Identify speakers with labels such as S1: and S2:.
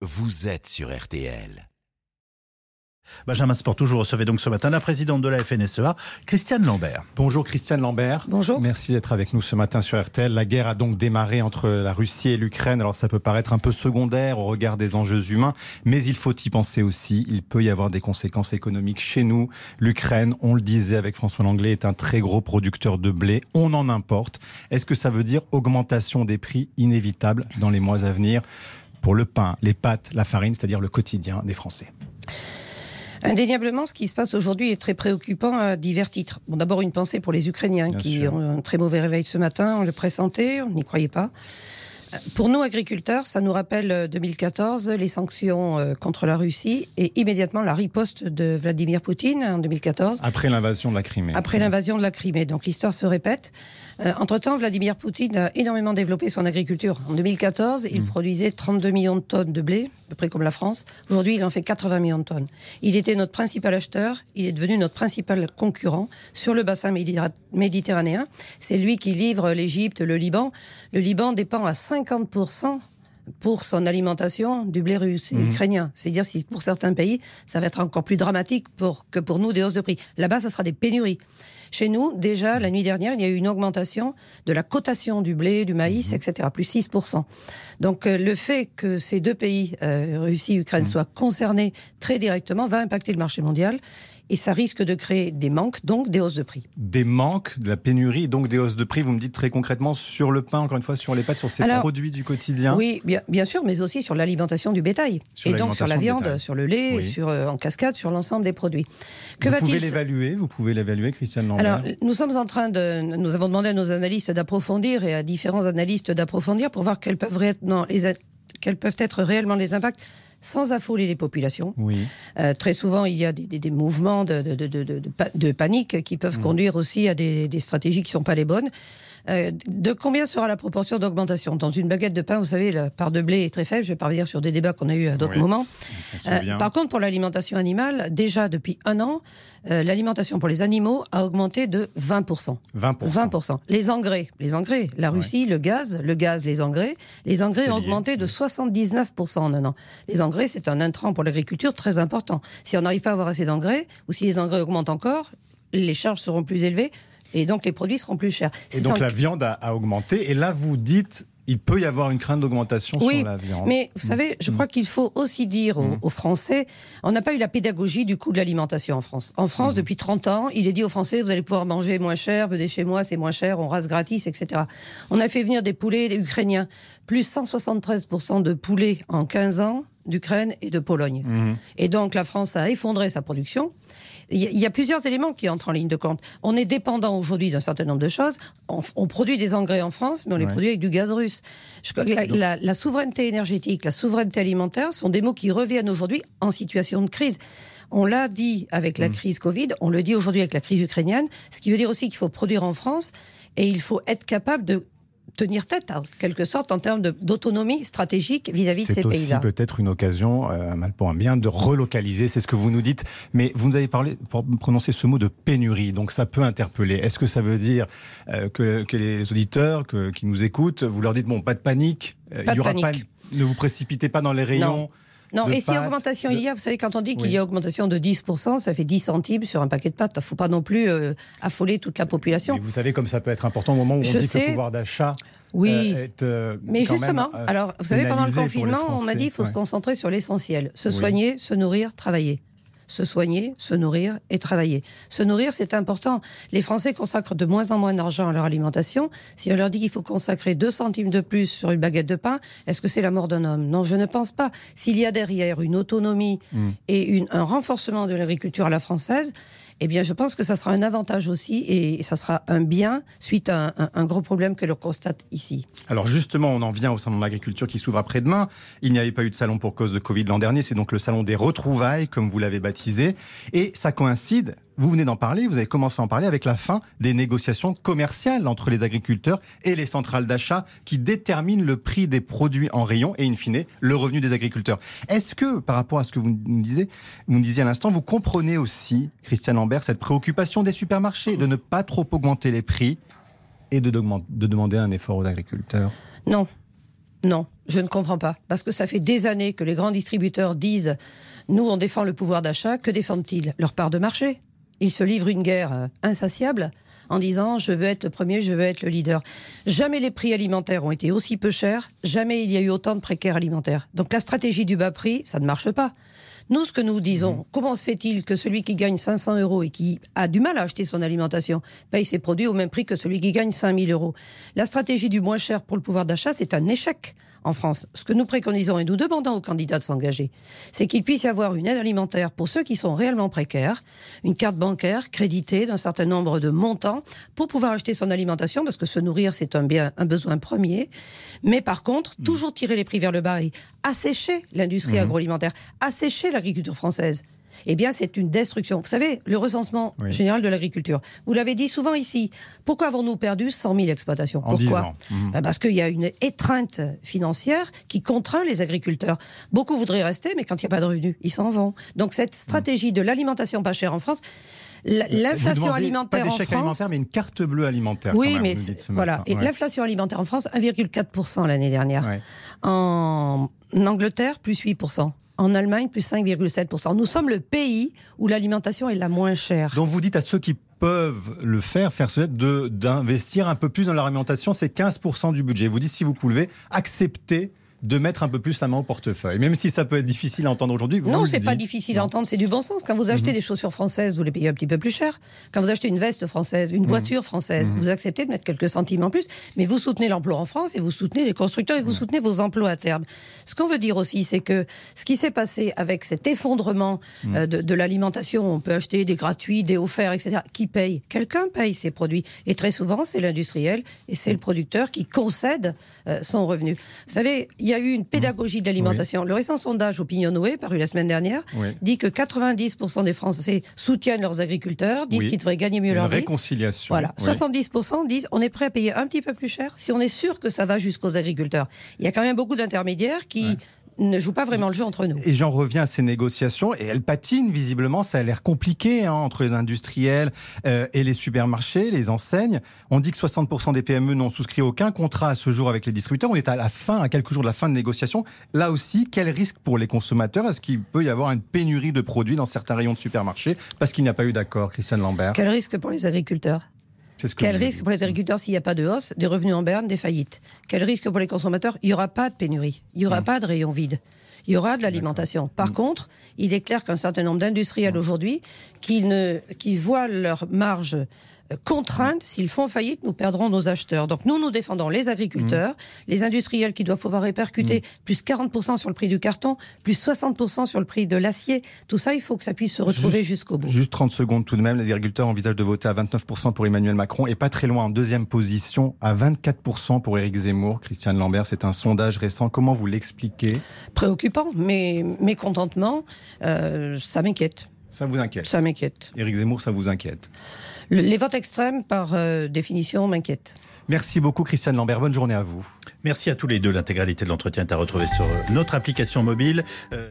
S1: vous êtes sur RTL.
S2: Benjamin Sport, vous recevez donc ce matin la présidente de la FNSEA, Christiane Lambert.
S3: Bonjour Christiane Lambert.
S4: Bonjour.
S3: Merci d'être avec nous ce matin sur RTL. La guerre a donc démarré entre la Russie et l'Ukraine. Alors ça peut paraître un peu secondaire au regard des enjeux humains, mais il faut y penser aussi. Il peut y avoir des conséquences économiques chez nous. L'Ukraine, on le disait avec François Langlais, est un très gros producteur de blé. On en importe. Est-ce que ça veut dire augmentation des prix inévitable dans les mois à venir? Pour le pain, les pâtes, la farine, c'est-à-dire le quotidien des Français
S4: Indéniablement, ce qui se passe aujourd'hui est très préoccupant à divers titres. Bon, d'abord une pensée pour les Ukrainiens qui ont un très mauvais réveil ce matin. On le pressentait, on n'y croyait pas. Pour nous, agriculteurs, ça nous rappelle 2014, euh, les sanctions euh, contre la Russie et immédiatement la riposte de Vladimir Poutine en 2014.
S3: Après l'invasion de la Crimée.
S4: Après l'invasion de la Crimée. Donc l'histoire se répète. Euh, entre-temps, Vladimir Poutine a énormément développé son agriculture. En 2014, il hmm. produisait 32 millions de tonnes de blé, à peu près comme la France. Aujourd'hui, il en fait 80 millions de tonnes. Il était notre principal acheteur, il est devenu notre principal concurrent sur le bassin méditerranéen. C'est lui qui livre l'Égypte, le Liban. Le Liban dépend à 5 50% pour son alimentation du blé russe et mhm. ukrainien. C'est dire si pour certains pays, ça va être encore plus dramatique pour, que pour nous des hausses de prix. Là-bas, ça sera des pénuries. Chez nous, déjà, la nuit dernière, il y a eu une augmentation de la cotation du blé, du maïs, mhm. etc., plus 6%. Donc euh, le fait que ces deux pays, euh, Russie et Ukraine, mhm. soient concernés très directement va impacter le marché mondial et ça risque de créer des manques, donc des hausses de prix.
S3: Des manques, de la pénurie, donc des hausses de prix, vous me dites très concrètement sur le pain, encore une fois, sur les pâtes, sur ces produits du quotidien?
S4: Oui, bien, bien, sûr, mais aussi sur l'alimentation du bétail. et donc sur la viande, sur le lait, sur, euh, en cascade, sur l'ensemble des produits.
S3: Que vous pouvez l'évaluer, vous pouvez l'évaluer, Christiane Lambert?
S4: Alors, nous sommes en train de... Nous avons demandé à nos analystes d'approfondir et à différents analystes d'approfondir pour voir quelles peuvent, être, non, les, quels peuvent être réellement les impacts sans affoler les populations.
S3: Oui.
S4: Euh, très souvent, il y a des, mouvements de, de, panique qui peuvent mm. conduire aussi à des, stratégies qui ne sont pas les bonnes. Euh, de combien sera la proportion d'augmentation Dans une baguette de pain, vous savez, la part de blé est très faible. Je vais pas revenir sur des débats qu'on a eu à d'autres moments. Euh, par contre, pour l'alimentation animale, déjà depuis un an, euh, l'alimentation pour les animaux a augmenté de 20%.
S3: 20%.
S4: Les engrais, les engrais, la Russie, le gaz, le gaz, les engrais, les engrais ont augmenté de 79% en un an. Les engrais, c'est un intrant pour l'agriculture très important. Si on n'arrive pas à avoir assez d'engrais, ou si les engrais augmentent encore, les charges seront plus élevées, et donc les produits seront plus chers.
S3: Et donc la viande a, augmenté. Et là, vous dites il peut y avoir une crainte d'augmentation sur la viande.
S4: Mais vous savez, je mm. crois qu'il faut aussi dire mm. aux, Français, on n'a pas eu la pédagogie du coût de l'alimentation en France. En France, mm. depuis 30 ans, il est dit aux Français, vous allez pouvoir manger moins cher, venez chez moi, c'est moins cher, on rase gratis, etc. On a fait venir des poulets ukrainiens, plus 173% de poulets en 15 ans d'Ukraine et de Pologne. Et donc la France a effondré sa production. Il y, a plusieurs éléments qui entrent en ligne de compte. On est dépendant aujourd'hui d'un certain nombre de choses. On, produit des engrais en France, mais on les produit avec du gaz russe. la, la, souveraineté énergétique, la souveraineté alimentaire sont des mots qui reviennent aujourd'hui en situation de crise. On l'a dit avec la mm. crise Covid, on le dit aujourd'hui avec la crise ukrainienne, ce qui veut dire aussi qu'il faut produire en France et il faut être capable de tenir tête, en quelque sorte, en termes d'autonomie stratégique vis-à-vis de ces pays-là.
S3: C'est peut-être une occasion, euh, mal pour un bien, de relocaliser, c'est ce que vous nous dites. Mais vous nous avez parlé, pour prononcer ce mot de pénurie, donc ça peut interpeller. Est-ce que ça veut dire euh, que, les auditeurs qui nous écoutent, vous leur dites, bon, pas de panique,
S4: euh, il y aura Pas,
S3: ne vous précipitez pas dans les rayons
S4: non, et si augmentation il y a, vous savez, quand on dit qu'il y a augmentation de 10%, ça fait 10 centimes sur un paquet de pâtes. Il ne faut pas non plus euh, affoler toute la population.
S3: Mais vous savez comme ça peut être important au moment où on dit que le pouvoir d'achat
S4: oui, euh, est, euh, mais justement, alors vous savez, pendant le confinement, on m'a dit qu'il faut se concentrer sur l'essentiel. Se soigner, se nourrir, travailler se soigner, se nourrir et travailler. Se nourrir, c'est important. Les Français consacrent de moins en moins d'argent à leur alimentation. Si on leur dit qu'il faut consacrer 2 centimes de plus sur une baguette de pain, est-ce que c'est la mort d'un homme? Non, je ne pense pas. S'il y a derrière une autonomie mm. et un renforcement de l'agriculture à la française, eh bien, je pense que ça sera un avantage aussi et ça sera un bien suite à un, gros problème que l'on constate ici.
S3: Alors justement, on en vient au salon de l'agriculture qui s'ouvre après-demain. Il n'y avait pas eu de salon pour cause de Covid l'an dernier, c'est donc le salon des retrouvailles, comme vous l'avez baptisé. Et ça coïncide vous venez d'en parler, vous avez commencé à en parler avec la fin des négociations commerciales entre les agriculteurs et les centrales d'achat qui déterminent le prix des produits en rayon et in fine le revenu des agriculteurs. Est-ce que, par rapport à ce que vous nous disiez, vous nous disiez à l'instant, vous comprenez aussi, Christian Lambert, cette préoccupation des supermarchés de ne pas trop augmenter les prix et de, de demander un effort aux agriculteurs?
S4: Non. Non, je ne comprends pas. Parce que ça fait des années que les grands distributeurs disent nous, on défend le pouvoir d'achat. Que défendent-ils? Leur part de marché. Ils se livrent une guerre euh, insatiable en disant je veux être le premier, je veux être le leader. Jamais les prix alimentaires ont été aussi peu chers, jamais il y a eu autant de précaires alimentaires. Donc la stratégie du bas prix, ça ne marche pas. Nous, ce que nous disons, mmh. comment se fait-il que celui qui gagne 500 euros et qui a du mal à acheter son alimentation paye ses produits au même prix que celui qui gagne 5000 euros? La stratégie du moins cher pour le pouvoir d'achat, c'est un échec en France. Ce que nous préconisons et nous demandons aux candidats de s'engager, c'est qu'il puisse y avoir une aide alimentaire pour ceux qui sont réellement précaires, une carte bancaire créditée d'un certain nombre de montants pour pouvoir acheter son alimentation, parce que se nourrir, c'est un bien, un besoin premier. Mais par contre, mmh. toujours tirer les prix vers le bas et assécher l'industrie mmh. agroalimentaire, assécher l'agriculture française eh bien, c'est une destruction. Vous savez, le recensement général de l'agriculture, vous l'avez dit souvent ici, pourquoi avons-nous perdu 100 000 exploitations Pourquoi
S3: mhm.
S4: ben, Parce qu'il y a une étreinte financière qui contraint les agriculteurs. Beaucoup voudraient rester, mais quand il n'y a pas de revenus, ils s'en vont. Donc, cette stratégie de l'alimentation pas chère en France, L'inflation alimentaire
S3: pas
S4: en France.
S3: alimentaire, mais une carte bleue alimentaire.
S4: Oui, mais voilà. Et l'inflation alimentaire en France, 1,4% l'année dernière. En Angleterre, plus 8% en Allemagne, plus 5,7%. Nous sommes le pays où l'alimentation est la moins chère.
S3: Donc vous dites à ceux qui peuvent le faire, faire ce d'investir un peu plus dans l'alimentation, c'est 15% du budget. Vous dites si vous pouvez accepter de mettre un peu plus la main au portefeuille. Même si ça peut être difficile à entendre aujourd'hui.
S4: Non, c'est pas difficile à entendre, c'est du bon sens. Quand vous achetez mhm. des chaussures françaises, vous les payez un petit peu plus cher. Quand vous achetez une veste française, une mhm. voiture française, mhm. vous acceptez de mettre quelques centimes en plus, mais vous soutenez l'emploi en France et vous soutenez les constructeurs et vous soutenez vos emplois à terme. Ce qu'on veut dire aussi, c'est que ce qui s'est passé avec cet effondrement euh, de, l'alimentation, on peut acheter des gratuits, des offerts, etc. Qui paye? Quelqu'un paye ces produits. Et très souvent, c'est l'industriel et c'est le producteur qui concède euh, son revenu. Vous savez, il y a eu une pédagogie de l'alimentation. Le récent sondage Opinionway, paru la semaine dernière, dit que 90% des Français soutiennent leurs agriculteurs, disent qu'ils devraient gagner mieux leur
S3: vie. réconciliation.
S4: Voilà. 70% disent on est prêt à payer un petit peu plus cher si on est sûr que ça va jusqu'aux agriculteurs. Il y a quand même beaucoup d'intermédiaires qui ne joue pas vraiment le jeu entre nous.
S3: Et j'en reviens à ces négociations, et elles patinent visiblement, ça a l'air compliqué hein, entre les industriels euh, et les supermarchés, les enseignes. On dit que 60% des PME n'ont souscrit aucun contrat à ce jour avec les distributeurs. On est à la fin, à quelques jours de la fin de négociations. Là aussi, quel risque pour les consommateurs? Est-ce qu'il peut y avoir une pénurie de produits dans certains rayons de supermarchés parce qu'il n'y a pas eu d'accord, Christiane Lambert
S4: Quel risque pour les agriculteurs? Quel risque pour les agriculteurs s'il n'y a pas de hausse des revenus en berne, des faillites? Quel risque pour les consommateurs? Il n'y aura pas de pénurie, il n'y aura pas de rayon vide. Il y aura de l'alimentation. Par mm. contre, il est clair qu'un certain nombre d'industriels aujourd'hui qui, ne, qui voient leur marge contrainte, s'ils font faillite, nous perdrons nos acheteurs. Donc nous, nous défendons les agriculteurs, mmh. les industriels qui doivent pouvoir répercuter mmh. plus 40% sur le prix du carton, plus 60% sur le prix de l'acier. Tout ça, il faut que ça puisse se retrouver jusqu'au bout.
S3: Juste 30 secondes tout de même. Les agriculteurs envisagent de voter à 29% pour Emmanuel Macron et pas très loin en deuxième position à 24% pour Éric Zemmour. Christiane Lambert, c'est un sondage récent. Comment vous l'expliquez?
S4: Préoccupant, mais mécontentement, euh, ça m'inquiète.
S3: Ça vous inquiète
S4: Ça m'inquiète.
S3: Éric Zemmour, ça vous inquiète
S4: les votes extrêmes, par euh, définition, m'inquiètent.
S3: Merci beaucoup, Christiane Lambert. Bonne journée à vous.
S2: Merci à tous les deux. L'intégralité de l'entretien est à retrouver sur notre application mobile. Euh,